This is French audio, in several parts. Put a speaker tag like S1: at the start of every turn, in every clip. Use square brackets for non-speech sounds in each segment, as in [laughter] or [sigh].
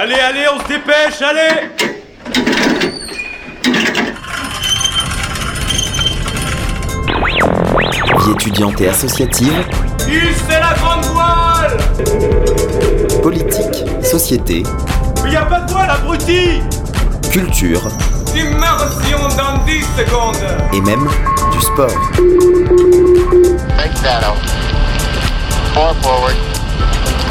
S1: Allez, allez, on se dépêche, allez
S2: Vie étudiante et associative,
S1: c'est la grande voile
S2: politique, société,
S1: Mais y a pas de voile, abruti
S2: culture
S1: Immersion dans 10 secondes
S2: et même du sport.
S3: Four forward. Four forward.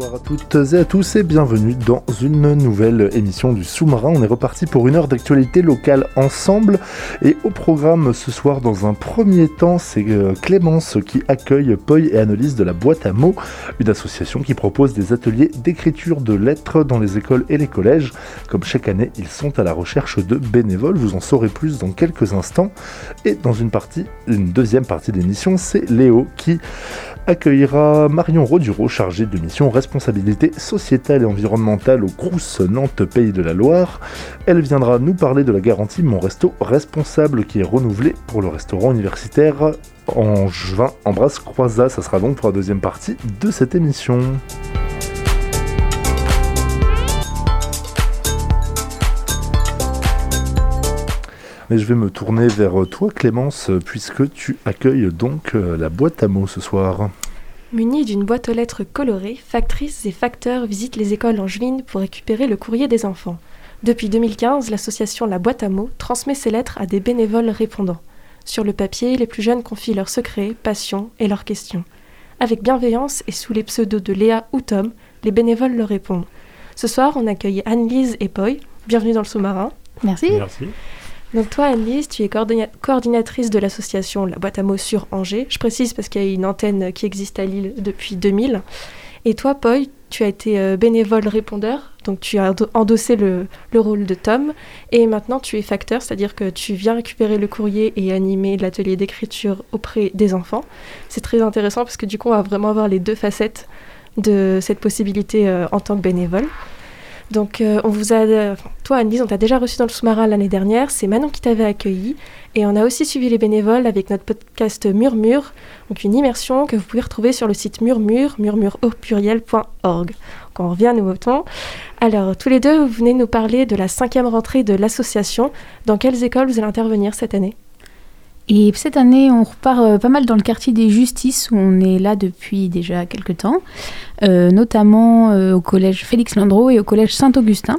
S4: Bonsoir à toutes et à tous et bienvenue dans une nouvelle émission du sous-marin. On est reparti pour une heure d'actualité locale ensemble et au programme ce soir dans un premier temps c'est euh, Clémence qui accueille Poy et Annelise de la boîte à mots, une association qui propose des ateliers d'écriture de lettres dans les écoles et les collèges. Comme chaque année ils sont à la recherche de bénévoles, vous en saurez plus dans quelques instants. Et dans une partie, une deuxième partie d'émission c'est Léo qui accueillera Marion Roduro, chargée de mission responsabilité sociétale et environnementale au Crous Nantes Pays de la Loire. Elle viendra nous parler de la garantie Mon Resto Responsable qui est renouvelée pour le restaurant universitaire en juin Embrasse Croisa. Ça sera donc pour la deuxième partie de cette émission. Mais je vais me tourner vers toi Clémence puisque tu accueilles donc euh, la boîte à mots ce soir.
S5: Munis d'une boîte aux lettres colorée, factrices et facteurs visitent les écoles angevines pour récupérer le courrier des enfants. Depuis 2015, l'association La Boîte à mots transmet ses lettres à des bénévoles répondants. Sur le papier, les plus jeunes confient leurs secrets, passions et leurs questions. Avec bienveillance et sous les pseudos de Léa ou Tom, les bénévoles leur répondent. Ce soir, on accueille Anne-Lise et Poy. Bienvenue dans le sous-marin.
S6: Merci.
S1: Merci.
S5: Donc toi, Anne-Lise, tu es coordinatrice de l'association La Boîte à mots sur Angers. Je précise parce qu'il y a une antenne qui existe à Lille depuis 2000. Et toi, Poy, tu as été euh, bénévole répondeur, donc tu as endo- endossé le, le rôle de Tom. Et maintenant, tu es facteur, c'est-à-dire que tu viens récupérer le courrier et animer l'atelier d'écriture auprès des enfants. C'est très intéressant parce que du coup, on va vraiment avoir les deux facettes de cette possibilité euh, en tant que bénévole. Donc, euh, on vous a, euh, toi, Annelise, on t'a déjà reçu dans le sous-marin l'année dernière. C'est Manon qui t'avait accueilli. Et on a aussi suivi les bénévoles avec notre podcast Murmure, donc une immersion que vous pouvez retrouver sur le site murmure, murmure au on revient à nos. Alors, tous les deux, vous venez nous parler de la cinquième rentrée de l'association. Dans quelles écoles vous allez intervenir cette année?
S6: Et cette année, on repart euh, pas mal dans le quartier des Justices, où on est là depuis déjà quelques temps, euh, notamment euh, au collège Félix Landreau et au collège Saint-Augustin.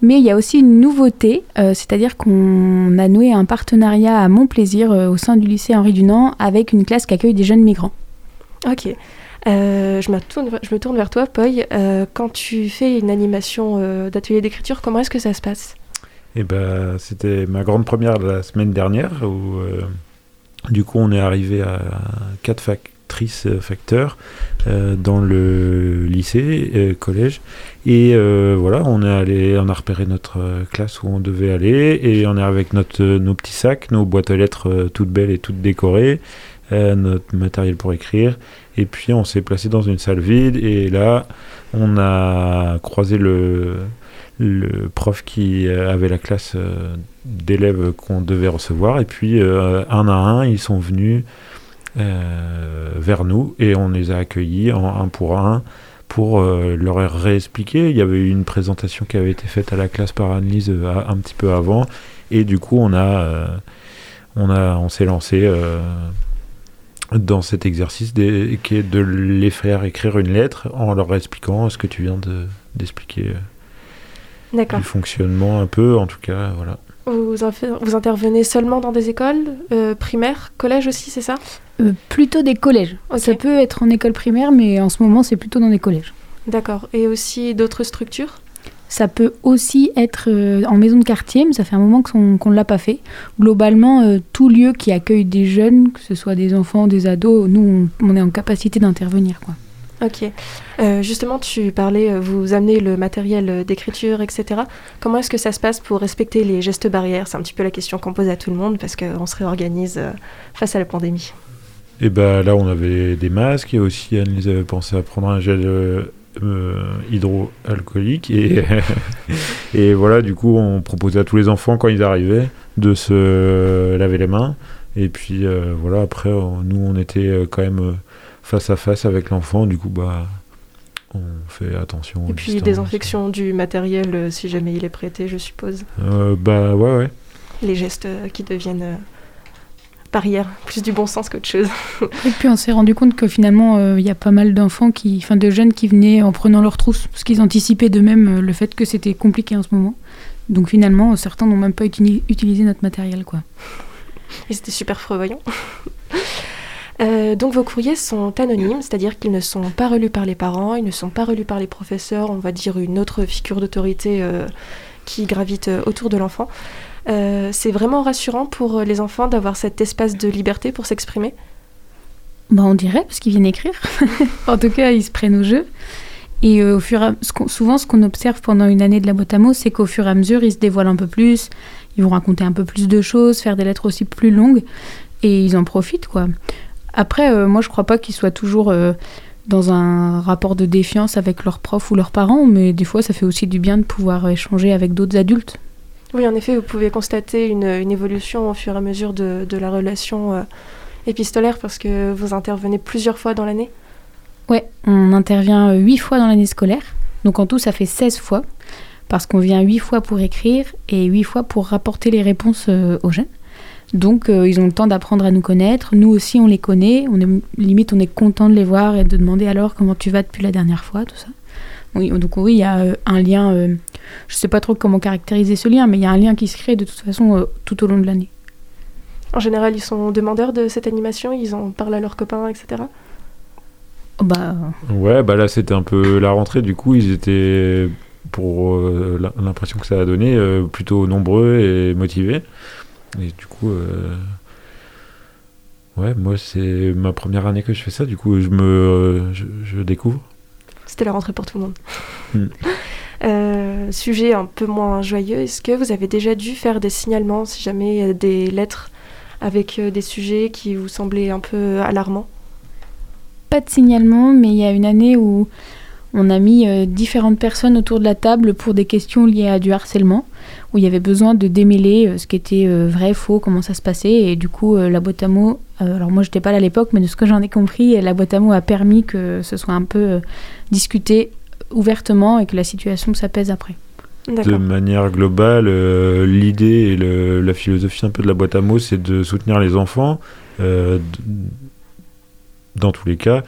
S6: Mais il y a aussi une nouveauté, c'est-à-dire qu'on a noué un partenariat à mon plaisir au sein du lycée Henri Dunant avec une classe qui accueille des jeunes migrants.
S5: Ok. Je, me tourne, vers toi, Poy. Quand tu fais une animation d'atelier d'écriture, comment est-ce que ça se passe?
S7: Et ben, c'était ma grande première la semaine dernière où euh, du coup on est arrivé à quatre factrices euh, facteurs euh, dans le lycée, collège. Et voilà on est allé, on a repéré notre classe où on devait aller et on est avec notre nos petits sacs, nos boîtes aux lettres toutes belles et toutes décorées, notre matériel pour écrire. Et puis on s'est placé dans une salle vide et là on a croisé le le prof qui euh, avait la classe euh, d'élèves qu'on devait recevoir. Et puis, euh, un à un, ils sont venus vers nous et on les a accueillis en un pour un pour leur réexpliquer. Il y avait eu une présentation qui avait été faite à la classe par Annelise un petit peu avant. Et du coup, on a, on a, on s'est lancé dans cet exercice qui est de les faire écrire une lettre en leur expliquant ce que tu viens de- d'expliquer.
S5: D'accord.
S7: du fonctionnement un peu, en tout cas, voilà.
S5: Vous, intervenez seulement dans des écoles euh, primaires, collèges aussi, c'est ça?
S6: Euh, plutôt des collèges. Ça peut être en école primaire, mais en ce moment, c'est plutôt dans des collèges.
S5: D'accord. Et aussi d'autres structures?
S6: Ça peut aussi être euh, en maison de quartier, mais ça fait un moment qu'on qu'on ne l'a pas fait. Globalement, euh, tout lieu qui accueille des jeunes, que ce soit des enfants, des ados, nous, on, on est en capacité d'intervenir. quoi.
S5: Ok. Euh, justement, tu parlais, euh, vous amenez le matériel euh, d'écriture, etc. Comment est-ce que ça se passe pour respecter les gestes barrières? C'est un petit peu la question qu'on pose à tout le monde parce qu'on se réorganise face à la pandémie.
S7: Et ben là, on avait des masques et aussi Annelise avait pensé à prendre un gel hydroalcoolique [laughs] et, voilà, du coup, on proposait à tous les enfants, quand ils arrivaient, de se laver les mains. Et puis, voilà, après, nous, on était quand même face à face avec l'enfant. Du coup, bah, on fait attention.
S5: Et puis désinfection du matériel euh, si jamais il est prêté, je suppose.
S7: Euh, bah, ouais, ouais.
S5: Les gestes euh, qui deviennent euh, barrières, plus du bon sens qu'autre chose.
S6: Et puis on s'est rendu compte que finalement, euh, il y a pas mal d'enfants, qui, enfin de jeunes qui venaient en prenant leur trousse, parce qu'ils anticipaient d'eux-mêmes euh, le fait que c'était compliqué en ce moment. Donc finalement, certains n'ont même pas utili- utilisé notre matériel, quoi.
S5: Et c'était super prévoyant. Euh, donc vos courriers sont anonymes, c'est-à-dire qu'ils ne sont pas relus par les parents, ils ne sont pas relus par les professeurs, on va dire une autre figure d'autorité euh, qui gravite euh, autour de l'enfant. C'est vraiment rassurant pour les enfants d'avoir cet espace de liberté pour s'exprimer.
S6: Bah, on dirait, parce qu'ils viennent écrire. [laughs] en tout cas, ils se prennent au jeu. Et au fur souvent, ce qu'on observe pendant une année de la boîte c'est qu'au fur et à mesure, ils se dévoilent un peu plus, ils vont raconter un peu plus de choses, faire des lettres aussi plus longues, et ils en profitent, quoi. Après, euh, moi, je crois pas qu'ils soient toujours euh, dans un rapport de défiance avec leurs profs ou leurs parents, mais des fois, ça fait aussi du bien de pouvoir échanger avec d'autres adultes.
S5: Oui, en effet, vous pouvez constater une, une évolution au fur et à mesure de, de la relation euh, épistolaire parce que vous intervenez plusieurs fois dans l'année.
S6: Ouais, on intervient huit fois dans l'année scolaire. Donc en tout, ça fait 16 fois. Parce qu'on vient huit fois pour écrire et huit fois pour rapporter les réponses aux jeunes. Donc euh, ils ont le temps d'apprendre à nous connaître. Nous aussi, on les connaît. On est, limite, on est content de les voir et de demander alors comment tu vas depuis la dernière fois, tout ça. Oui, donc oui, il y a euh, un lien. euh, je sais pas trop comment caractériser ce lien, mais il y a un lien qui se crée de toute façon euh, tout au long de l'année.
S5: En général, ils sont demandeurs de cette animation, ils en parlent à leurs copains, etc.
S6: Oh, bah,
S7: Ouais, bah là c'était un peu la rentrée, du coup ils étaient, pour euh, l'im- l'impression que ça a donné, euh, plutôt nombreux et motivés. Et du coup, euh, ouais, moi c'est ma première année que je fais ça, du coup je me euh, je, je découvre.
S5: C'était la rentrée pour tout le monde.
S7: Hmm. [laughs]
S5: Euh, sujet un peu moins joyeux, est-ce que vous avez déjà dû faire des signalements si jamais il y a des lettres avec euh, des sujets qui vous semblaient un peu alarmants?
S6: Pas de signalement, mais il y a une année où on a mis euh, différentes personnes autour de la table pour des questions liées à du harcèlement, où il y avait besoin de démêler euh, ce qui était euh, vrai, faux, comment ça se passait. Et du coup, euh, la boîte à mots, alors moi j'étais pas là à l'époque, mais de ce que j'en ai compris, la boîte à mots a permis que ce soit un peu discuté ouvertement et que la situation s'apaise après.
S7: De manière globale, euh, l'idée et le- la philosophie un peu de la boîte à mots, c'est de soutenir les enfants euh, dans tous les cas,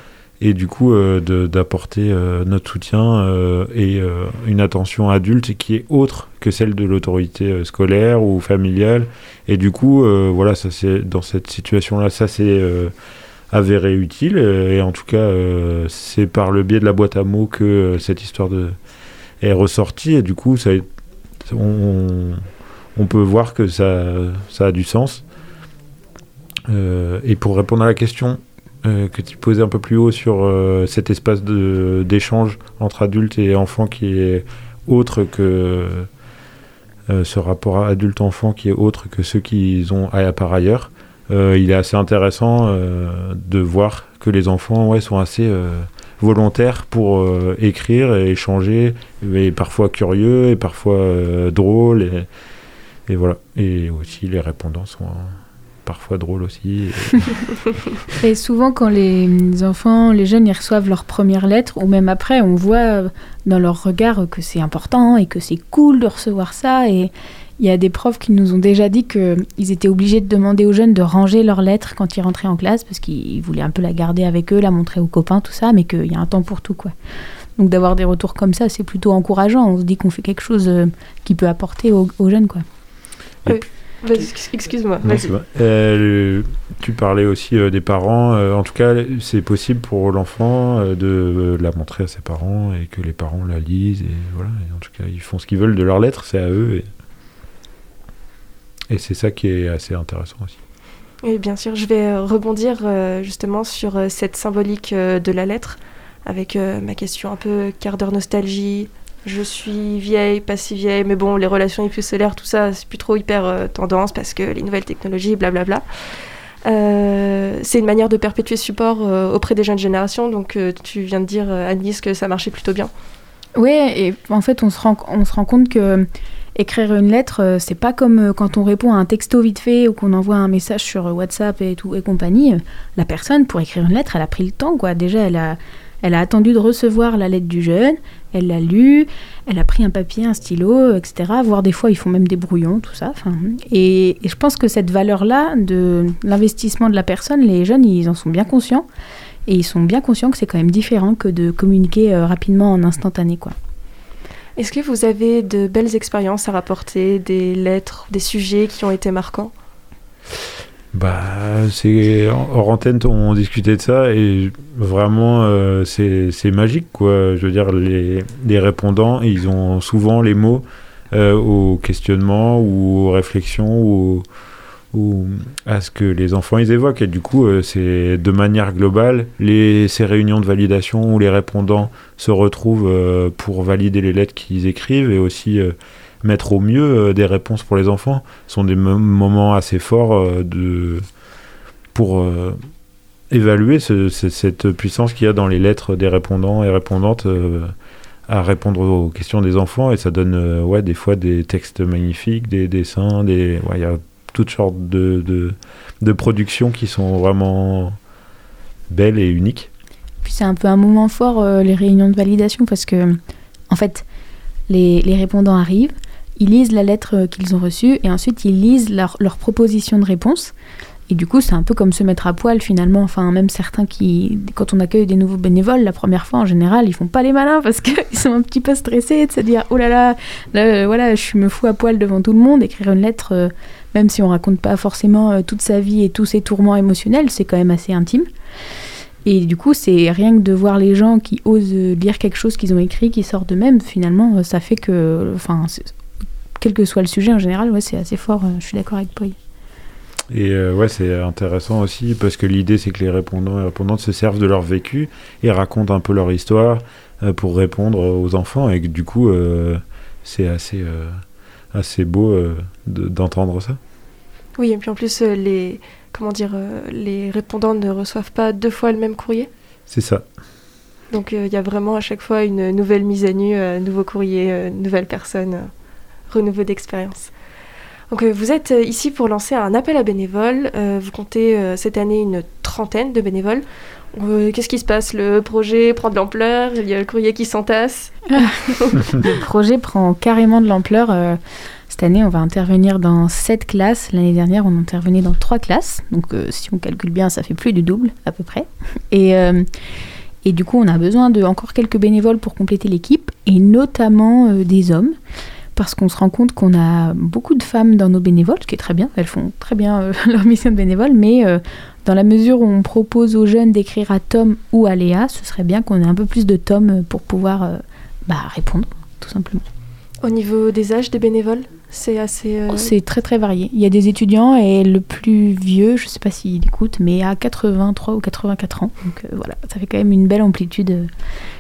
S7: et du coup euh, d'apporter euh, notre soutien euh, et une attention adulte qui est autre que celle de l'autorité scolaire ou familiale. Et du coup, voilà, ça c'est dans cette situation-là, ça c'est avéré utile. Et en tout cas, c'est par le biais de la boîte à mots que cette histoire de est ressortie. Et du coup, ça, on, peut voir que ça, ça a du sens. Et pour répondre à la question euh, que tu posais un peu plus haut sur euh, cet espace d'échange entre adultes et enfants qui est autre que euh, ce rapport adulte-enfant qui est autre que ceux qu'ils ont à, par ailleurs, il est assez intéressant de voir que les enfants sont assez volontaires pour écrire et échanger, et parfois curieux et parfois drôles. Et, voilà. Et aussi les répondants sont euh, parfois drôles aussi. Et- [laughs]
S6: Et souvent, quand les enfants, les jeunes, ils reçoivent leur première lettre, ou même après, on voit dans leur regard que c'est important et que c'est cool de recevoir ça. Et il y a des profs qui nous ont déjà dit qu'ils étaient obligés de demander aux jeunes de ranger leurs lettres quand ils rentraient en classe, parce qu'ils voulaient un peu la garder avec eux, la montrer aux copains, tout ça, mais qu'il y a un temps pour tout, quoi. Donc d'avoir des retours comme ça, c'est plutôt encourageant. On se dit qu'on fait quelque chose euh, qui peut apporter aux, aux jeunes, quoi.
S5: Excuse-moi.
S7: Euh, tu parlais aussi euh, des parents. euh, en tout cas, c'est possible pour l'enfant euh, de euh, la montrer à ses parents et que les parents la lisent. Et voilà. Et en tout cas, ils font ce qu'ils veulent de leur lettre, c'est à eux. Et, et c'est ça qui est assez intéressant aussi.
S5: Oui, bien sûr, je vais rebondir euh, justement sur cette symbolique euh, de la lettre avec euh, ma question un peu quart d'heure nostalgie. Je suis vieille, pas si vieille, mais bon, les relations épistolaires, tout ça, c'est plus trop hyper euh, tendance parce que les nouvelles technologies, blablabla. Euh, c'est une manière de perpétuer support euh, auprès des jeunes générations, donc tu viens de dire, Annelise, que ça marchait plutôt bien.
S6: Ouais, et en fait, on se rend, on se rend compte que écrire une lettre, c'est pas comme quand on répond à un texto vite fait ou qu'on envoie un message sur WhatsApp et tout et compagnie. La personne, pour écrire une lettre, elle a pris le temps, quoi. Déjà, elle a, elle a attendu de recevoir la lettre du jeune, elle l'a lue, elle a pris un papier, un stylo, etc. Voire des fois, ils font même des brouillons, tout ça. Et je pense que cette valeur-là de l'investissement de la personne, les jeunes, ils en sont bien conscients. Et ils sont bien conscients que c'est quand même différent que de communiquer euh, rapidement en instantané, quoi.
S5: Est-ce que vous avez de belles expériences à rapporter, des lettres, des sujets qui ont été marquants?
S7: Bah, c'est hors antenne, on discutait de ça et vraiment, euh, c'est magique, quoi. Je veux dire, les, les répondants, ils ont souvent les mots euh, aux questionnements ou aux réflexions ou, à ce que les enfants ils évoquent. Et du coup, euh, c'est de manière globale, les, ces réunions de validation où les répondants se retrouvent euh, pour valider les lettres qu'ils écrivent et aussi mettre au mieux euh, des réponses pour les enfants sont des mo- moments assez forts euh, de, pour euh, évaluer ce- ce- cette puissance qu'il y a dans les lettres des répondants et répondantes à répondre aux questions des enfants et ça donne ouais, des fois des textes magnifiques, des dessins, des, il y a toutes sortes de, de, de productions qui sont vraiment belles et uniques.
S6: Puis c'est un peu un moment fort, les réunions de validation, parce que, en fait, les, les répondants arrivent, ils lisent la lettre euh, qu'ils ont reçue, et ensuite ils lisent leur, leur proposition de réponse. Et du coup, c'est un peu comme se mettre à poil finalement. Enfin, même certains qui, quand on accueille des nouveaux bénévoles, la première fois en général, ils font pas les malins parce qu'ils [laughs] sont un petit peu stressés de se dire oh là là, euh, voilà, je me fous à poil devant tout le monde. Écrire une lettre, euh, même si on raconte pas forcément toute sa vie et tous ses tourments émotionnels, c'est quand même assez intime. Et du coup, c'est rien que de voir les gens qui osent lire quelque chose qu'ils ont écrit, qui sort d'eux-mêmes, finalement, ça fait que, enfin, quel que soit le sujet en général, ouais, c'est assez fort. euh, Je suis d'accord avec Paul.
S7: Et euh, ouais, c'est intéressant aussi parce que l'idée c'est que les répondants et répondantes se servent de leur vécu et racontent un peu leur histoire euh, pour répondre aux enfants et que du coup euh, c'est assez, euh, assez beau euh, de- d'entendre ça.
S5: Oui, et puis en plus, euh, les, comment dire, euh, les répondants ne reçoivent pas deux fois le même courrier.
S7: C'est ça.
S5: Donc euh, il y a vraiment à chaque fois une nouvelle mise à nu, euh, nouveau courrier, euh, nouvelle personne, euh, renouveau d'expérience. Donc euh, vous êtes euh, ici pour lancer un appel à bénévoles. Euh, vous comptez cette année une trentaine de bénévoles. Qu'est-ce qui se passe? Le projet prend de l'ampleur, il y a le courrier qui s'entasse. [laughs]
S6: Le projet prend carrément de l'ampleur. Cette année, on va intervenir dans sept classes. L'année dernière, on intervenait dans trois classes. Donc, si on calcule bien, ça fait plus du double, à peu près. Et, du coup, on a besoin de encore quelques bénévoles pour compléter l'équipe, et notamment des hommes. Parce qu'on se rend compte qu'on a beaucoup de femmes dans nos bénévoles, ce qui est très bien. Elles font très bien euh, [laughs] leur mission de bénévole, mais euh, dans la mesure où on propose aux jeunes d'écrire à Tom ou à Léa, ce serait bien qu'on ait un peu plus de Tom pour pouvoir euh, bah, répondre, tout simplement.
S5: Au niveau des âges des bénévoles, c'est assez. euh,
S6: C'est très très varié. Il y a des étudiants et le plus vieux, je sais pas s'il écoute, mais à 83 ou 84 ans. Donc euh, voilà, ça fait quand même une belle amplitude.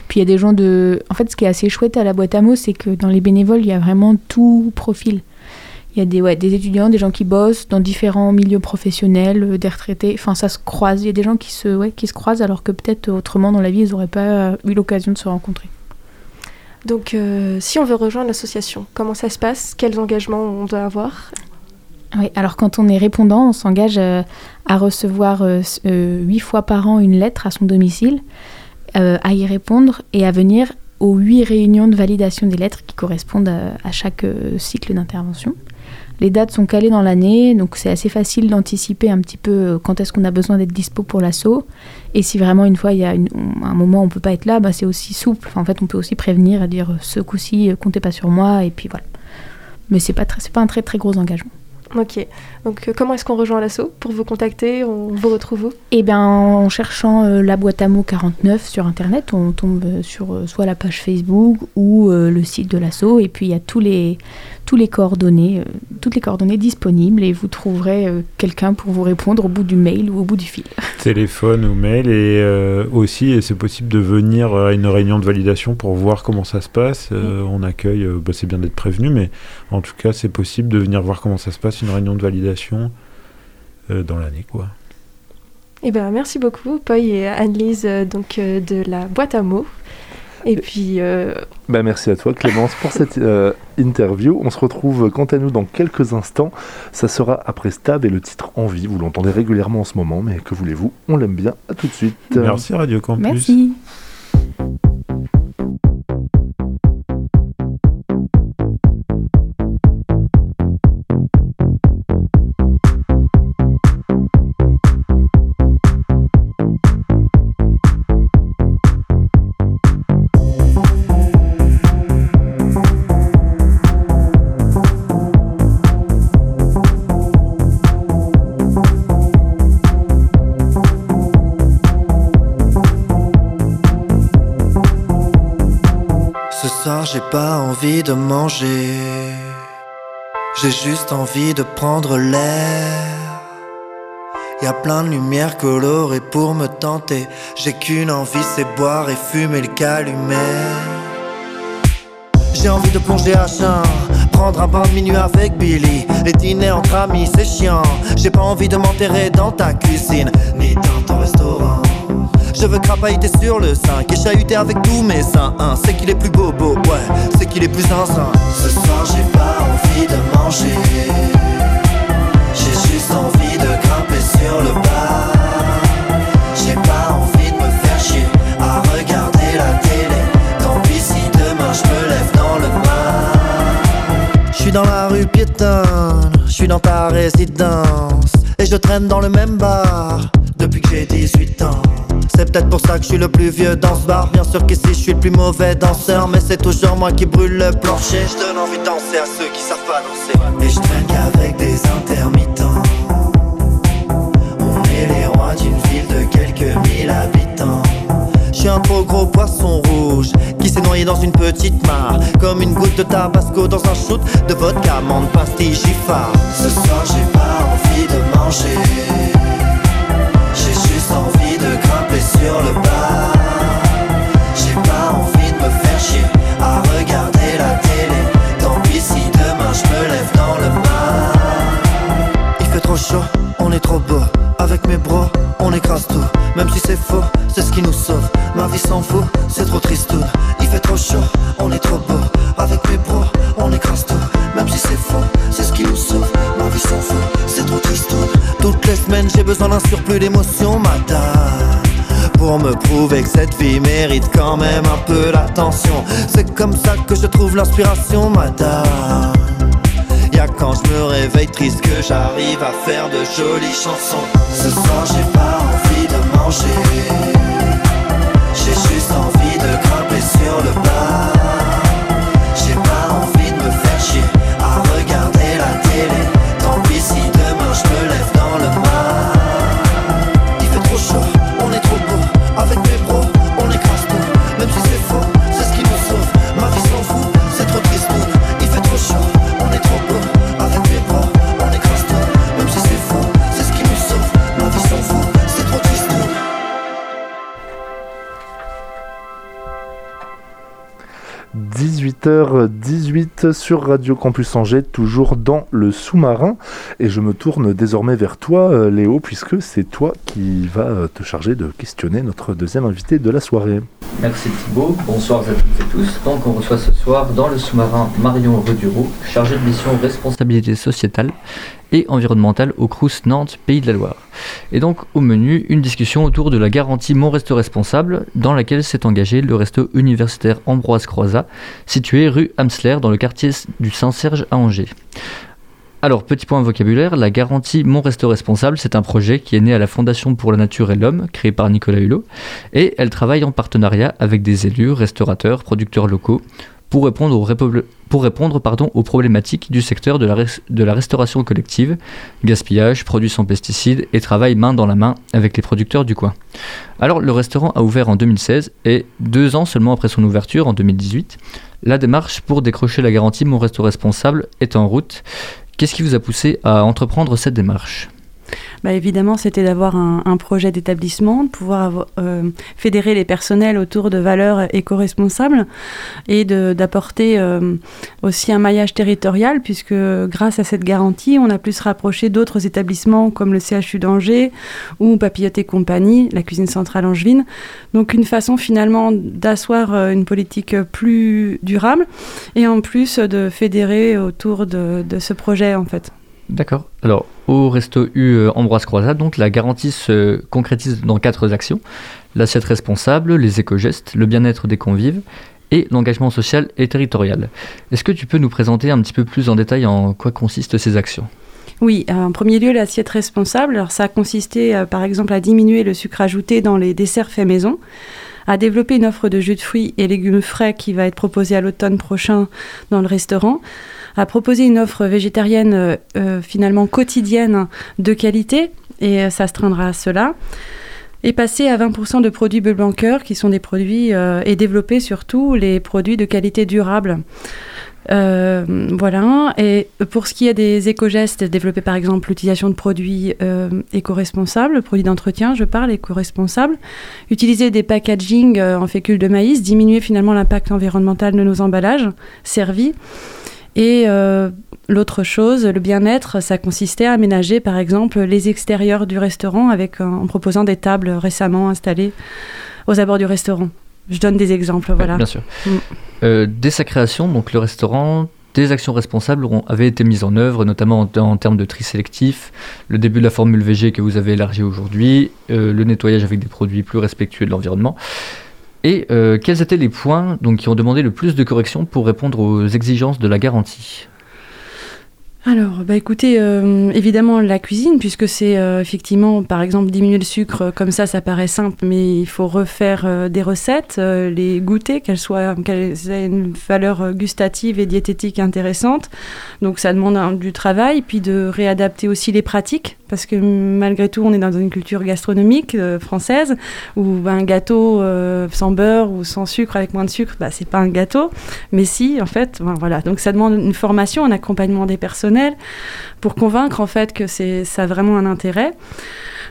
S6: Puis il y a des gens de. En fait, ce qui est assez chouette à la boîte à mots, c'est que dans les bénévoles, il y a vraiment tout profil. Il y a des, ouais, des étudiants, des gens qui bossent dans différents milieux professionnels, euh, des retraités. Enfin, ça se croise. Il y a des gens qui se, ouais, qui se croisent alors que peut-être autrement dans la vie, ils n'auraient pas eu l'occasion de se rencontrer.
S5: Donc euh, si on veut rejoindre l'association, comment ça se passe? Quels engagements on doit avoir?
S6: Oui, alors quand on est répondant, on s'engage euh, à recevoir euh, huit fois par an une lettre à son domicile, à y répondre et à venir aux huit réunions de validation des lettres qui correspondent à, chaque cycle d'intervention. Les dates sont calées dans l'année, donc c'est assez facile d'anticiper un petit peu euh, quand est-ce qu'on a besoin d'être dispo pour l'assaut. Et si vraiment une fois il y a un moment où on peut pas être là, bah, c'est aussi souple. En fait, on peut aussi prévenir et dire euh, ce coup-ci, euh, comptez pas sur moi, et puis voilà. Mais c'est pas c'est pas un très très gros engagement.
S5: Ok. Donc euh, comment est-ce qu'on rejoint l'asso Pour vous contacter, on vous retrouve où?
S6: Eh bien, en cherchant euh, la boîte à mots 49 sur Internet, on tombe euh, sur euh, soit la page Facebook ou euh, le site de l'asso. Et puis, il y a tous les, tous les coordonnées, euh, toutes les coordonnées disponibles et vous trouverez euh, quelqu'un pour vous répondre au bout du mail ou au bout du fil. [laughs]
S7: Téléphone ou mail et euh, aussi et c'est possible de venir à une réunion de validation pour voir comment ça se passe. Euh, on accueille, euh, bah, c'est bien d'être prévenu, mais en tout cas c'est possible de venir voir comment ça se passe une réunion de validation euh, dans l'année quoi.
S5: Eh ben merci beaucoup, Paul et Annelise, euh, donc euh, de la boîte à mots. Et puis. euh,
S4: Bah, merci à toi Clémence pour cette euh, interview. On se retrouve quant à nous dans quelques instants. Ça sera après Stab et le titre Envie. Vous l'entendez régulièrement en ce moment, mais que voulez-vous? On l'aime bien. À tout de suite.
S7: Merci Radio Campus.
S6: Merci.
S8: J'ai pas envie de manger. J'ai juste envie de prendre l'air. Y a plein de lumières colorées pour me tenter. J'ai qu'une envie c'est boire et fumer le calumet. J'ai envie de plonger à jeun Prendre un bain de minuit avec Billy. Les dîners entre amis c'est chiant. J'ai pas envie de m'enterrer dans ta cuisine Ni dans ton restaurant je veux crapahuter sur le sein et chahuter avec tous mes seins. Hein, c'est qu'il est plus bobo, ouais, c'est qu'il est plus zinzin. Ce soir j'ai pas envie de manger. J'ai juste envie de grimper sur le bar. J'ai pas envie de me faire chier à regarder la télé. Tant pis si demain je me lève dans le mal. Je suis dans la rue piétonne, je suis dans ta résidence. Et je traîne dans le même bar depuis que j'ai 18 ans. C'est peut-être pour ça que je suis le plus vieux dans ce bar. Bien sûr qu'ici je suis le plus mauvais danseur, mais c'est toujours moi qui brûle le plancher. Je donne envie de danser à ceux qui savent pas danser. Et je traîne qu'avec des intermittents. On est les rois d'une ville de quelques mille habitants. Je suis un trop gros poisson rouge qui s'est noyé dans une petite mare. Comme une goutte de tabasco dans un shoot de vodka, menthe, pastille, giffard. Ce soir j'ai J'ai juste envie de grimper sur le bar. J'ai pas envie de me faire chier à regarder la télé. Tant pis si demain je me lève dans le mal. Il fait trop chaud, on est trop beau. Avec mes bros, on écrase tout. Même si c'est faux, c'est ce qui nous sauve. Ma vie s'en fout, c'est trop triste. Il fait trop chaud, on est trop beau. Avec mes bros, on écrase tout. J'ai besoin d'un surplus d'émotions, madame. Pour me prouver que cette vie mérite quand même un peu d'attention. C'est comme ça que je trouve l'inspiration, madame. Y'a quand je me réveille triste que j'arrive à faire de jolies chansons. Ce soir j'ai pas envie de manger. J'ai juste envie de grimper sur le bar.
S4: 18h18 sur Radio Campus Angers, toujours dans le sous-marin. Et je me tourne désormais vers toi, euh, Léo, puisque c'est toi qui vas euh, te charger de questionner notre deuxième invité de la soirée.
S9: Merci Thibaut, bonsoir à toutes et tous. Donc on reçoit ce soir dans le sous-marin Marion Redureau, chargée de mission responsabilité sociétale environnementale au Crous Nantes, Pays de la Loire. Et donc au menu, une discussion autour de la garantie Mon Resto Responsable, dans laquelle s'est engagé le resto universitaire Ambroise Croizat, situé rue Amsler dans le quartier du Saint-Serge à Angers. Alors, petit point vocabulaire, la garantie Mon Resto Responsable, c'est un projet qui est né à la Fondation pour la Nature et l'Homme, créé par Nicolas Hulot, et elle travaille en partenariat avec des élus, restaurateurs, producteurs locaux, pour répondre, aux, problématiques du secteur de la, de la restauration collective, gaspillage, produits sans pesticides et travail main dans la main avec les producteurs du coin. Alors, le restaurant a ouvert en 2016 et deux ans seulement après son ouverture, en 2018, la démarche pour décrocher la garantie Mon Resto Responsable est en route. Qu'est-ce qui vous a poussé à entreprendre cette démarche?
S10: Bah, évidemment, c'était d'avoir un, projet d'établissement, de pouvoir euh, fédérer les personnels autour de valeurs éco-responsables et d'apporter euh, aussi un maillage territorial, puisque grâce à cette garantie, on a pu se rapprocher d'autres établissements comme le CHU d'Angers ou Papillote et compagnie, la cuisine centrale angevine. Donc une façon finalement d'asseoir euh, une politique plus durable et en plus de fédérer autour de, de ce projet en fait.
S9: D'accord. Alors, au Resto U euh, Ambroise Croizat, donc, la garantie se concrétise dans quatre actions l'assiette responsable, les éco-gestes, le bien-être des convives et l'engagement social et territorial. Est-ce que tu peux nous présenter un petit peu plus en détail en quoi consistent ces actions?
S10: Oui, en premier lieu, l'assiette responsable. Alors, ça a consisté, euh, par exemple, à diminuer le sucre ajouté dans les desserts faits maison, à développer une offre de jus de fruits et légumes frais qui va être proposée à l'automne prochain dans le restaurant, à proposer une offre végétarienne euh, euh, finalement quotidienne de qualité, et euh, ça se traînera à cela. Et passer à 20% de produits bleu qui sont des produits, et développer surtout les produits de qualité durable. Euh, voilà. Et pour ce qui est des éco-gestes, développer par exemple l'utilisation de produits euh, éco-responsables, produits d'entretien, je parle, éco-responsables. Utiliser des packaging euh, en fécule de maïs, diminuer finalement l'impact environnemental de nos emballages servis. Et euh, l'autre chose, le bien-être, ça consistait à aménager par exemple les extérieurs du restaurant en proposant des tables récemment installées aux abords du restaurant. Je donne des exemples, voilà.
S9: Bien sûr.
S10: Mm.
S9: Euh, dès sa création, donc le restaurant, des actions responsables ont- avaient été mises en œuvre, notamment en, en termes de tri sélectif, le début de la formule VG que vous avez élargie aujourd'hui, euh, le nettoyage avec des produits plus respectueux de l'environnement. Et euh, quels étaient les points donc, qui ont demandé le plus de corrections pour répondre aux exigences de la garantie?
S10: Alors, bah écoutez, euh, évidemment la cuisine, puisque c'est euh, effectivement, par exemple, diminuer le sucre, euh, comme ça, ça paraît simple, mais il faut refaire des recettes, les goûter, qu'elles soient, qu'elles aient une valeur gustative et diététique intéressante. Donc, ça demande du travail, puis de réadapter aussi les pratiques, parce que malgré tout, on est dans une culture gastronomique française, où bah, un gâteau sans beurre ou sans sucre avec moins de sucre, bah, c'est pas un gâteau. Mais si, en fait, voilà. Donc ça demande une formation, un accompagnement des pour convaincre en fait que c'est ça a vraiment un intérêt.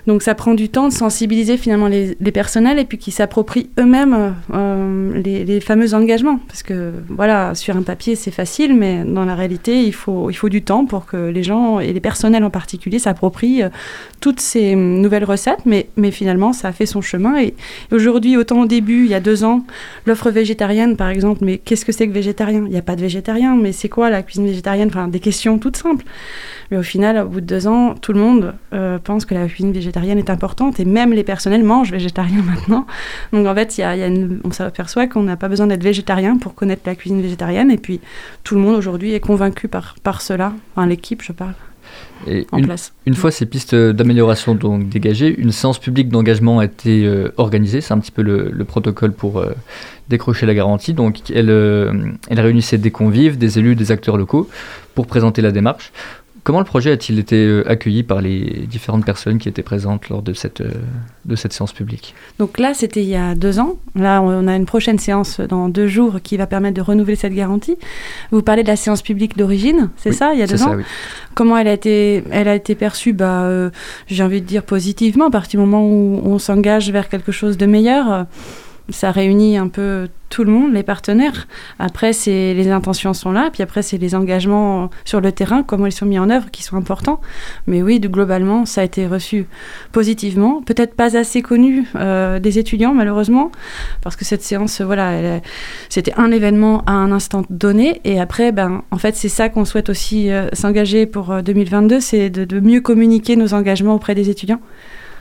S10: Donc ça prend du temps de sensibiliser finalement les, personnels et puis qu'ils s'approprient eux-mêmes euh, les, fameux engagements. Parce que voilà, sur un papier c'est facile, mais dans la réalité il faut, il faut du temps pour que les gens et les personnels en particulier s'approprient euh, toutes ces nouvelles recettes. Mais, mais finalement ça a fait son chemin. Et, et aujourd'hui, autant au début, il y a deux ans, l'offre végétarienne par exemple, mais qu'est-ce que c'est que végétarien? Il n'y a pas de végétarien, mais c'est quoi la cuisine végétarienne? Enfin des questions toutes simples. Mais au final, au bout de deux ans, tout le monde euh, pense que la cuisine végétarienne est importante et même les personnels mangent végétarien [laughs] maintenant. Donc en fait, y y a on s'aperçoit qu'on n'a pas besoin d'être végétarien pour connaître la cuisine végétarienne. Et puis tout le monde aujourd'hui est convaincu par, par cela. Enfin, l'équipe, je parle,
S9: Et
S10: en
S9: une,
S10: place.
S9: Une fois ces pistes d'amélioration donc dégagées, une séance publique d'engagement a été euh, organisée. C'est un petit peu le, le protocole pour euh, décrocher la garantie. Donc, elle, euh, elle réunissait des convives, des élus, des acteurs locaux pour présenter la démarche. Comment le projet a-t-il été euh, accueilli par les différentes personnes qui étaient présentes lors de cette, euh, de cette séance publique?
S10: Donc là, c'était il y a deux ans. Là, on a une prochaine séance dans deux jours qui va permettre de renouveler cette garantie. Vous parlez de la séance publique d'origine, c'est
S9: Oui,
S10: ça, il y a deux ans
S9: ça, oui.
S10: Comment elle a été, elle a été perçue? Bah, euh, J'ai envie de dire positivement, à partir du moment où on s'engage vers quelque chose de meilleur. Euh, ça réunit un peu tout le monde, les partenaires. Après, c'est les intentions sont là, puis après, c'est les engagements sur le terrain, comment ils sont mis en œuvre, qui sont importants. Mais oui, globalement, ça a été reçu positivement. Peut-être pas assez connu euh, des étudiants, malheureusement, parce que cette séance, voilà, c'était un événement à un instant donné. Et après, ben, en fait, c'est ça qu'on souhaite aussi euh, s'engager pour euh, 2022, c'est de, de mieux communiquer nos engagements auprès des étudiants,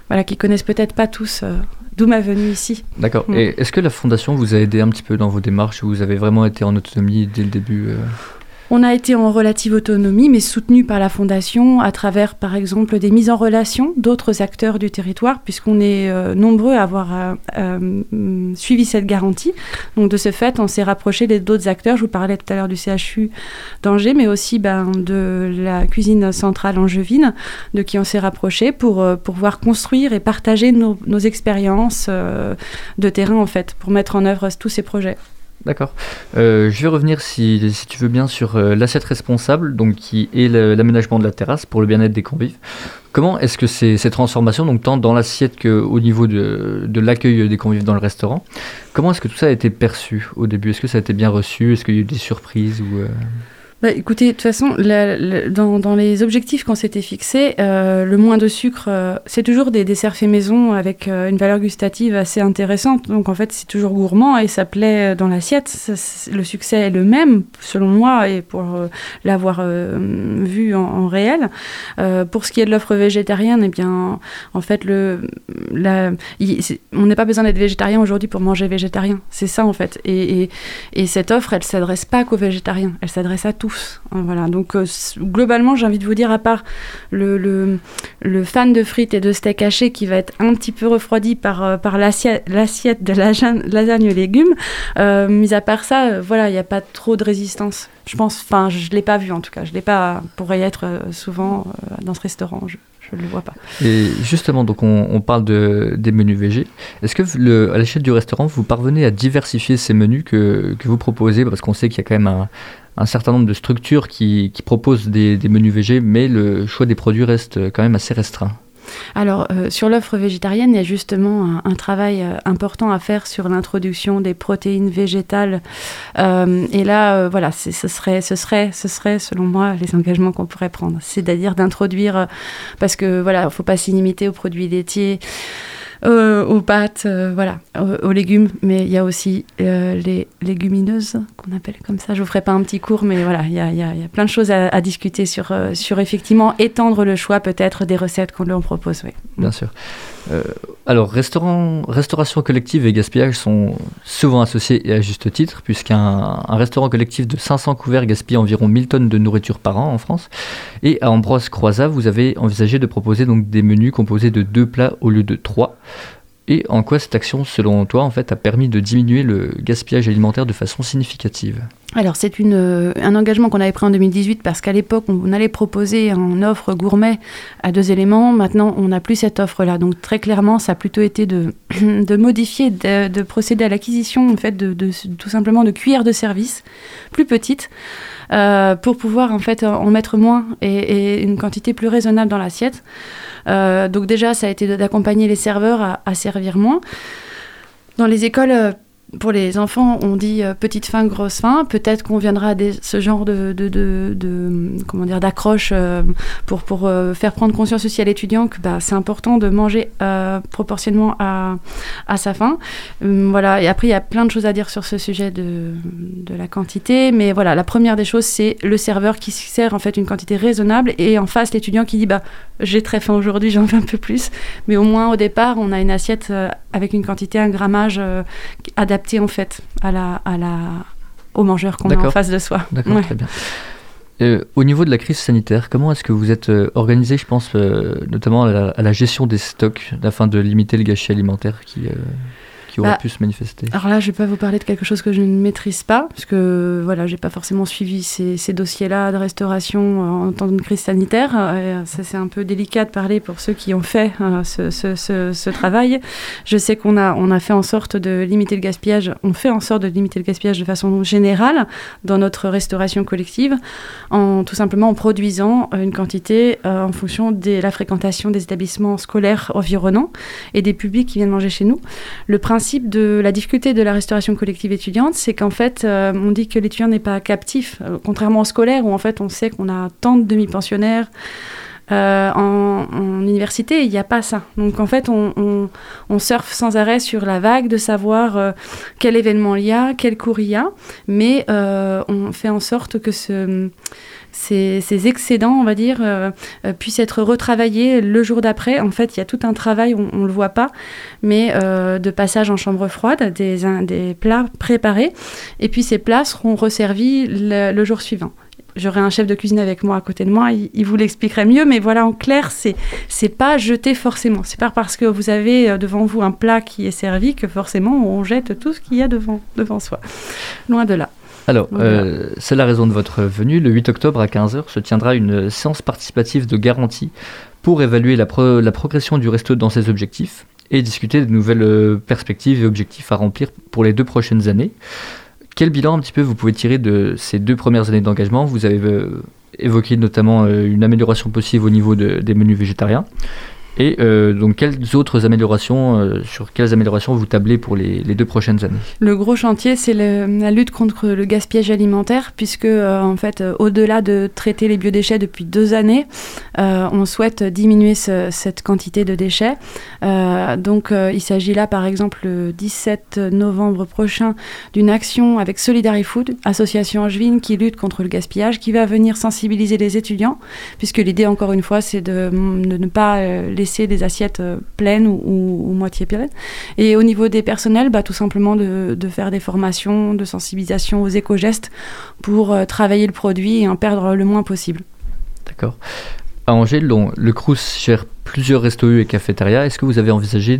S10: voilà, qui connaissent peut-être pas tous euh, d'où ma venue ici.
S9: D'accord.
S10: Mm.
S9: Et est-ce que la Fondation vous a aidé un petit peu dans vos démarches ou vous avez vraiment été en autonomie dès le début euh
S10: On a été en relative autonomie, mais soutenu par la Fondation à travers, par exemple, des mises en relation d'autres acteurs du territoire, puisqu'on est euh, nombreux à avoir euh, euh, suivi cette garantie. Donc, de ce fait, on s'est rapproché d'autres acteurs. Je vous parlais tout à l'heure du CHU d'Angers, mais aussi ben, de la cuisine centrale angevine, de qui on s'est rapproché pour pouvoir construire et partager nos, nos expériences de terrain, en fait, pour mettre en œuvre tous ces projets.
S9: D'accord. Euh, je vais revenir, si, tu veux bien, sur euh, l'assiette responsable, donc qui est l'aménagement de la terrasse pour le bien-être des convives. Comment est-ce que ces, transformations, donc tant dans l'assiette qu'au niveau de, de l'accueil des convives dans le restaurant, comment est-ce que tout ça a été perçu au début? Est-ce que ça a été bien reçu? Est-ce qu'il y a eu des surprises ou, euh,
S10: Bah, écoutez, de toute façon, dans, dans les objectifs qu'on s'était fixés, euh, le moins de sucre, euh, c'est toujours des desserts faits maison avec euh, une valeur gustative assez intéressante. Donc en fait, c'est toujours gourmand et ça plaît dans l'assiette. Le succès est le même, selon moi, et pour l'avoir vu en, réel. Pour ce qui est de l'offre végétarienne, eh bien, en fait, le, on n'a pas besoin d'être végétarien aujourd'hui pour manger végétarien. C'est ça, en fait. Et, et, et cette offre, elle s'adresse pas qu'aux végétariens, elle s'adresse à Hein, Voilà. Donc euh, globalement, j'ai envie de vous dire, à part le, fan de frites et de steak haché qui va être un petit peu refroidi par, euh, par l'assiette de lasagne, aux légumes, euh, mis à part ça, voilà, il n'y a pas trop de résistance. Je pense, enfin, je l'ai pas vu en tout cas. Je l'ai pas pour y être souvent dans ce restaurant. Je, je le vois pas.
S9: Et justement, donc on, parle de, des menus VG. Est-ce que à l'échelle du restaurant, vous parvenez à diversifier ces menus que vous proposez? Parce qu'on sait qu'il y a quand même un, un certain nombre de structures qui, qui proposent des, des menus VG, mais le choix des produits reste quand même assez restreint.
S10: Alors, euh, sur l'offre végétarienne, il y a justement un, travail euh, important à faire sur l'introduction des protéines végétales. Euh, et là, voilà, ce serait, ce, serait, ce serait, selon moi, les engagements qu'on pourrait prendre. C'est-à-dire d'introduire, parce que voilà, il ne faut pas s'y limiter aux produits laitiers. Euh, aux pâtes, euh, voilà, aux, aux légumes, mais il y a aussi euh, les légumineuses qu'on appelle comme ça. Je vous ferai pas un petit cours, mais voilà, il y a, plein de choses à, discuter sur, euh, sur effectivement étendre le choix peut-être des recettes qu'on leur propose. Oui.
S9: Bien sûr. Euh, alors, restaurant, restauration collective et gaspillage sont souvent associés et à juste titre, puisqu'un un restaurant collectif de 500 couverts gaspille environ 1000 tonnes de nourriture par an en France. Et à Ambroise Croizat, vous avez envisagé de proposer donc des menus composés de deux plats au lieu de trois. Et en quoi cette action, selon toi, en fait, a permis de diminuer le gaspillage alimentaire de façon significative?
S10: Alors, c'est euh, un engagement qu'on avait pris en 2018 parce qu'à l'époque, on allait proposer une offre gourmet à deux éléments. Maintenant, on n'a plus cette offre-là. Donc, très clairement, ça a plutôt été de, [coughs] de modifier, de, de procéder à l'acquisition, en fait, de, tout simplement de cuillères de service plus petites euh, pour pouvoir, en fait, en mettre moins et, et une quantité plus raisonnable dans l'assiette. Euh, donc, déjà, ça a été d'accompagner les serveurs à, à servir moins. Dans les écoles, euh, pour les enfants, on dit euh, petite faim, grosse faim. Peut-être qu'on viendra à ce genre de, comment dire d'accroche euh, pour, euh, faire prendre conscience aussi à l'étudiant que bah, c'est important de manger proportionnellement à, à sa faim. Hum, voilà. Et après, il y a plein de choses à dire sur ce sujet de, la quantité. Mais voilà, la première des choses, c'est le serveur qui sert en fait une quantité raisonnable et en face l'étudiant qui dit bah j'ai très faim aujourd'hui, j'en veux un peu plus. Mais au moins au départ, on a une assiette avec une quantité, un grammage euh, adapté en fait à la, à la, au mangeur qu'on a en face de soi.
S9: D'accord,
S10: Ouais.
S9: très bien. Euh, au niveau de la crise sanitaire, comment est-ce que vous êtes euh, organisé, je pense, euh, notamment à la, à la gestion des stocks, afin de limiter le gâchis alimentaire qui, euh, qui aurait
S10: Bah,
S9: pu se manifester
S10: Alors là, je vais pas vous parler de quelque chose que je ne maîtrise pas, parce que voilà, j'ai pas forcément suivi ces, ces dossiers-là de restauration euh, en temps de crise sanitaire. Euh, ça, c'est un peu délicat de parler pour ceux qui ont fait euh, ce, ce- ce- ce travail. Je sais qu'on a, on a fait en sorte de limiter le gaspillage. On fait en sorte de limiter le gaspillage de façon générale dans notre restauration collective, en tout simplement en produisant une quantité euh, en fonction de la fréquentation des établissements scolaires environnants et des publics qui viennent manger chez nous. Le principe de la difficulté de la restauration collective étudiante, c'est qu'en fait, euh, on dit que l'étudiant n'est pas captif, euh, contrairement au scolaire où en fait on sait qu'on a tant de demi-pensionnaires. Euh, en, université, il n'y a pas ça. Donc en fait, on, surfe sans arrêt sur la vague de savoir quel événement il y a, quel cours il y a, mais on fait en sorte que ce, ces, excédents, on va dire, euh, euh, puissent être retravaillés le jour d'après. En fait, il y a tout un travail, on ne le voit pas, mais euh, de passage en chambre froide, des, plats préparés, et puis ces plats seront resservis le, jour suivant. J'aurai un chef de cuisine avec moi à côté de moi, il, vous l'expliquerait mieux, mais voilà, en clair, c'est c'est pas jeté forcément. C'est pas parce que vous avez devant vous un plat qui est servi que forcément on jette tout ce qu'il y a devant, devant soi. Loin de là.
S9: Alors,
S10: Voilà.
S9: euh, c'est la raison de votre venue. Le 8 octobre à 15h se tiendra une séance participative de garantie pour évaluer la, pro- la progression du resto dans ses objectifs et discuter de nouvelles euh, perspectives et objectifs à remplir pour les deux prochaines années. quel bilan un petit peu vous pouvez tirer de ces deux premières années d'engagement? Vous avez euh, évoqué notamment euh, une amélioration possible au niveau de- des menus végétariens. Et euh, donc, quelles autres améliorations, euh, sur quelles améliorations vous tablez pour les, les deux prochaines années?
S10: Le gros chantier, c'est la lutte contre le gaspillage alimentaire, puisque euh, en fait, au-delà de traiter les biodéchets depuis deux années, on souhaite diminuer ce- cette quantité de déchets. Donc, il s'agit là, par exemple, le 17 novembre prochain, d'une action avec Solidary Food, association angevine qui lutte contre le gaspillage, qui va venir sensibiliser les étudiants, puisque l'idée, encore une fois, c'est de, de ne pas euh, laisser des assiettes euh, pleines ou, moitié pleines. Et au niveau des personnels, bah, tout simplement de, faire des formations, de sensibilisation aux éco-gestes pour euh, travailler le produit et en perdre le moins possible.
S9: D'accord. À Angers, le, Crous gère plusieurs restos et cafétérias. Est-ce que vous avez envisagé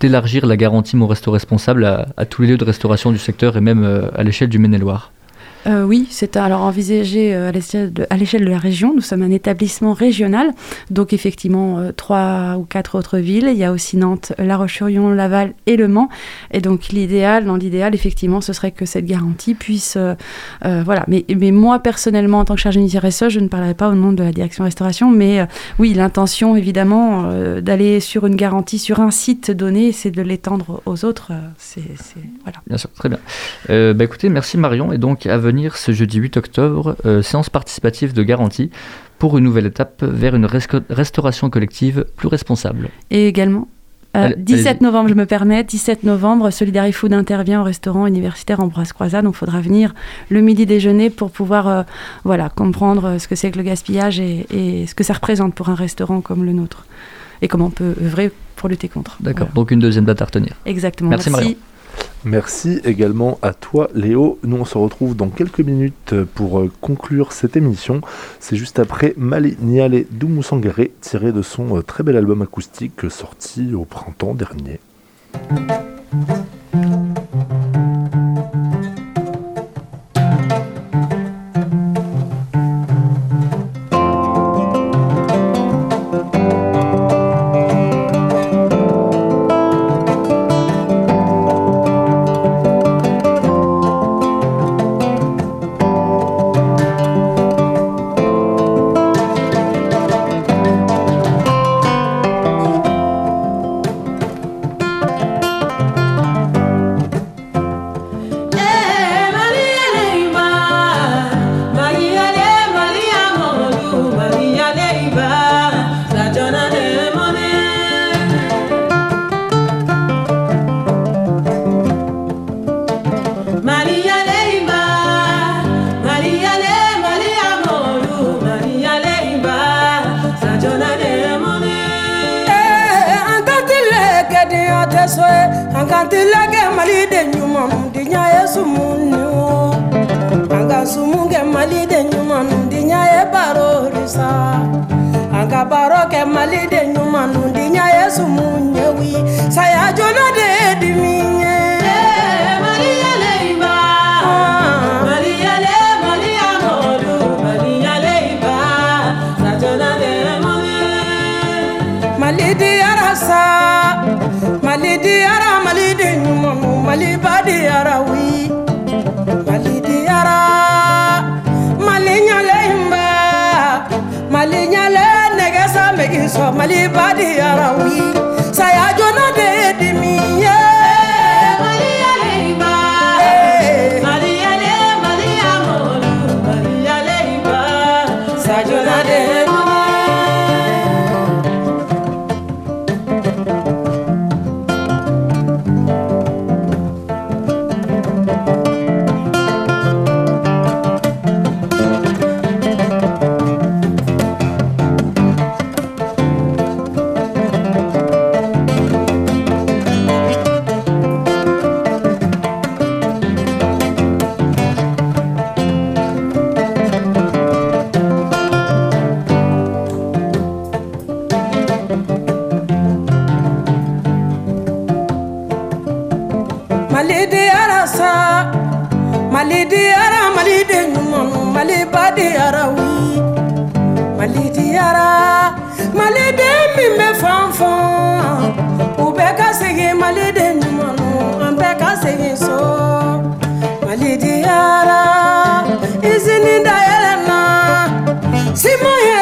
S9: d'élargir la garantie Mon Resto Responsable à, à tous les lieux de restauration du secteur et même euh, à l'échelle du Maine-et-Loire?
S10: Euh, oui, c'est alors envisagé euh, à l'échelle de, la région. Nous sommes un établissement régional, donc effectivement euh, trois ou quatre autres villes. Il y a aussi Nantes, La Roche-sur-Yon, Laval et Le Mans. Et donc l'idéal, dans l'idéal, effectivement, ce serait que cette garantie puisse, voilà. Mais, moi personnellement, en tant que chargée de RSE, je ne parlerai pas au nom de la direction restauration, mais oui, l'intention évidemment d'aller sur une garantie sur un site donné, c'est de l'étendre aux autres. c'est voilà.
S9: Bien sûr, très bien. Bah écoutez, merci Marion. Et donc, à venir ce jeudi 8 octobre, euh, séance participative de garantie pour une nouvelle étape vers une restauration collective plus responsable.
S10: Et également, euh,
S9: Allez-
S10: 17
S9: allez-y.
S10: novembre, je me permets, 17 novembre, Solidary Food intervient au restaurant universitaire Ambroise Croizat, donc il faudra venir le midi déjeuner pour pouvoir euh, voilà, comprendre euh, ce que c'est que le gaspillage et, et ce que ça représente pour un restaurant comme le nôtre et comment on peut œuvrer pour lutter contre.
S9: D'accord, donc une deuxième date à retenir.
S10: Exactement.
S9: Merci, Marion.
S11: Merci également à toi Léo. Nous on se retrouve dans quelques minutes pour euh, conclure cette émission. C'est juste après Mali Niale tiré de son euh, très bel album acoustique sorti au printemps dernier. Malibadi Arawi. Isn't it Diana? See my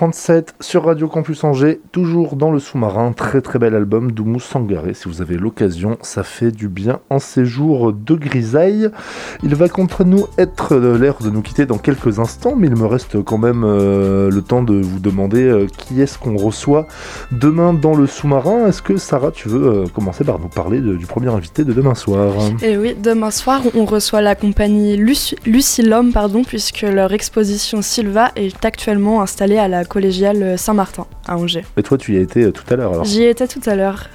S4: 18h37 sur Radio Campus Angers, toujours dans le sous-marin. Très très bel album d'Oumou Sangaré. Si vous avez l'occasion, ça fait du bien en ces jours de grisaille. Il va contre nous être euh, l'heure de nous quitter dans quelques instants, mais il me reste quand même euh, le temps de vous demander euh, qui est-ce qu'on reçoit demain dans le sous-marin. Est-ce que Sarah, tu veux commencer par nous parler du premier invité de demain soir?
S12: Et oui, demain soir, on reçoit la compagnie Luci- Lucilum, pardon, puisque leur exposition Silva est actuellement installée à la collégiale Saint-Martin, à Angers.
S4: Et toi, tu y as été euh, tout à l'heure alors.
S12: J'y étais tout à l'heure,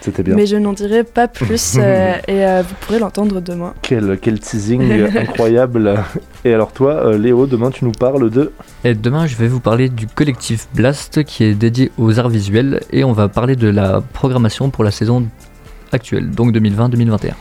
S4: C'était bien.
S12: mais je n'en dirai pas plus [laughs] euh, et euh, vous pourrez l'entendre demain.
S4: Quel, quel teasing [laughs] incroyable. Et alors toi, euh, Léo, demain tu nous parles de...
S9: Et demain, je vais vous parler du collectif Blast qui est dédié aux arts visuels et on va parler de la programmation pour la saison actuelle, donc 2020-2021.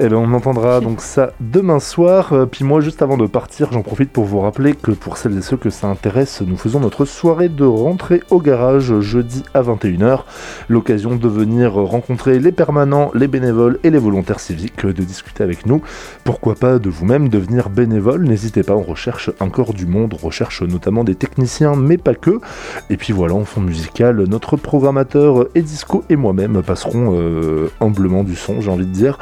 S4: Eh ben, on entendra donc ça demain soir. Euh, puis moi, juste avant de partir, j'en profite pour vous rappeler que pour celles et ceux que ça intéresse, nous faisons notre soirée de rentrée au garage jeudi à 21h. L'occasion de venir rencontrer les permanents, les bénévoles et les volontaires civiques, de discuter avec nous. Pourquoi pas de vous-même devenir bénévole? N'hésitez pas, on recherche encore du monde, on recherche notamment des techniciens, mais pas que. Et puis voilà, en fond musical, notre programmateur Edisco et moi-même passerons euh, humblement du son, j'ai envie de dire.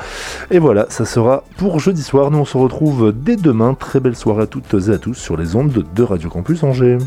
S4: Et voilà, ça sera pour jeudi soir. Nous on se retrouve dès demain. Très belle soirée à toutes et à tous sur les ondes de Radio Campus Angers.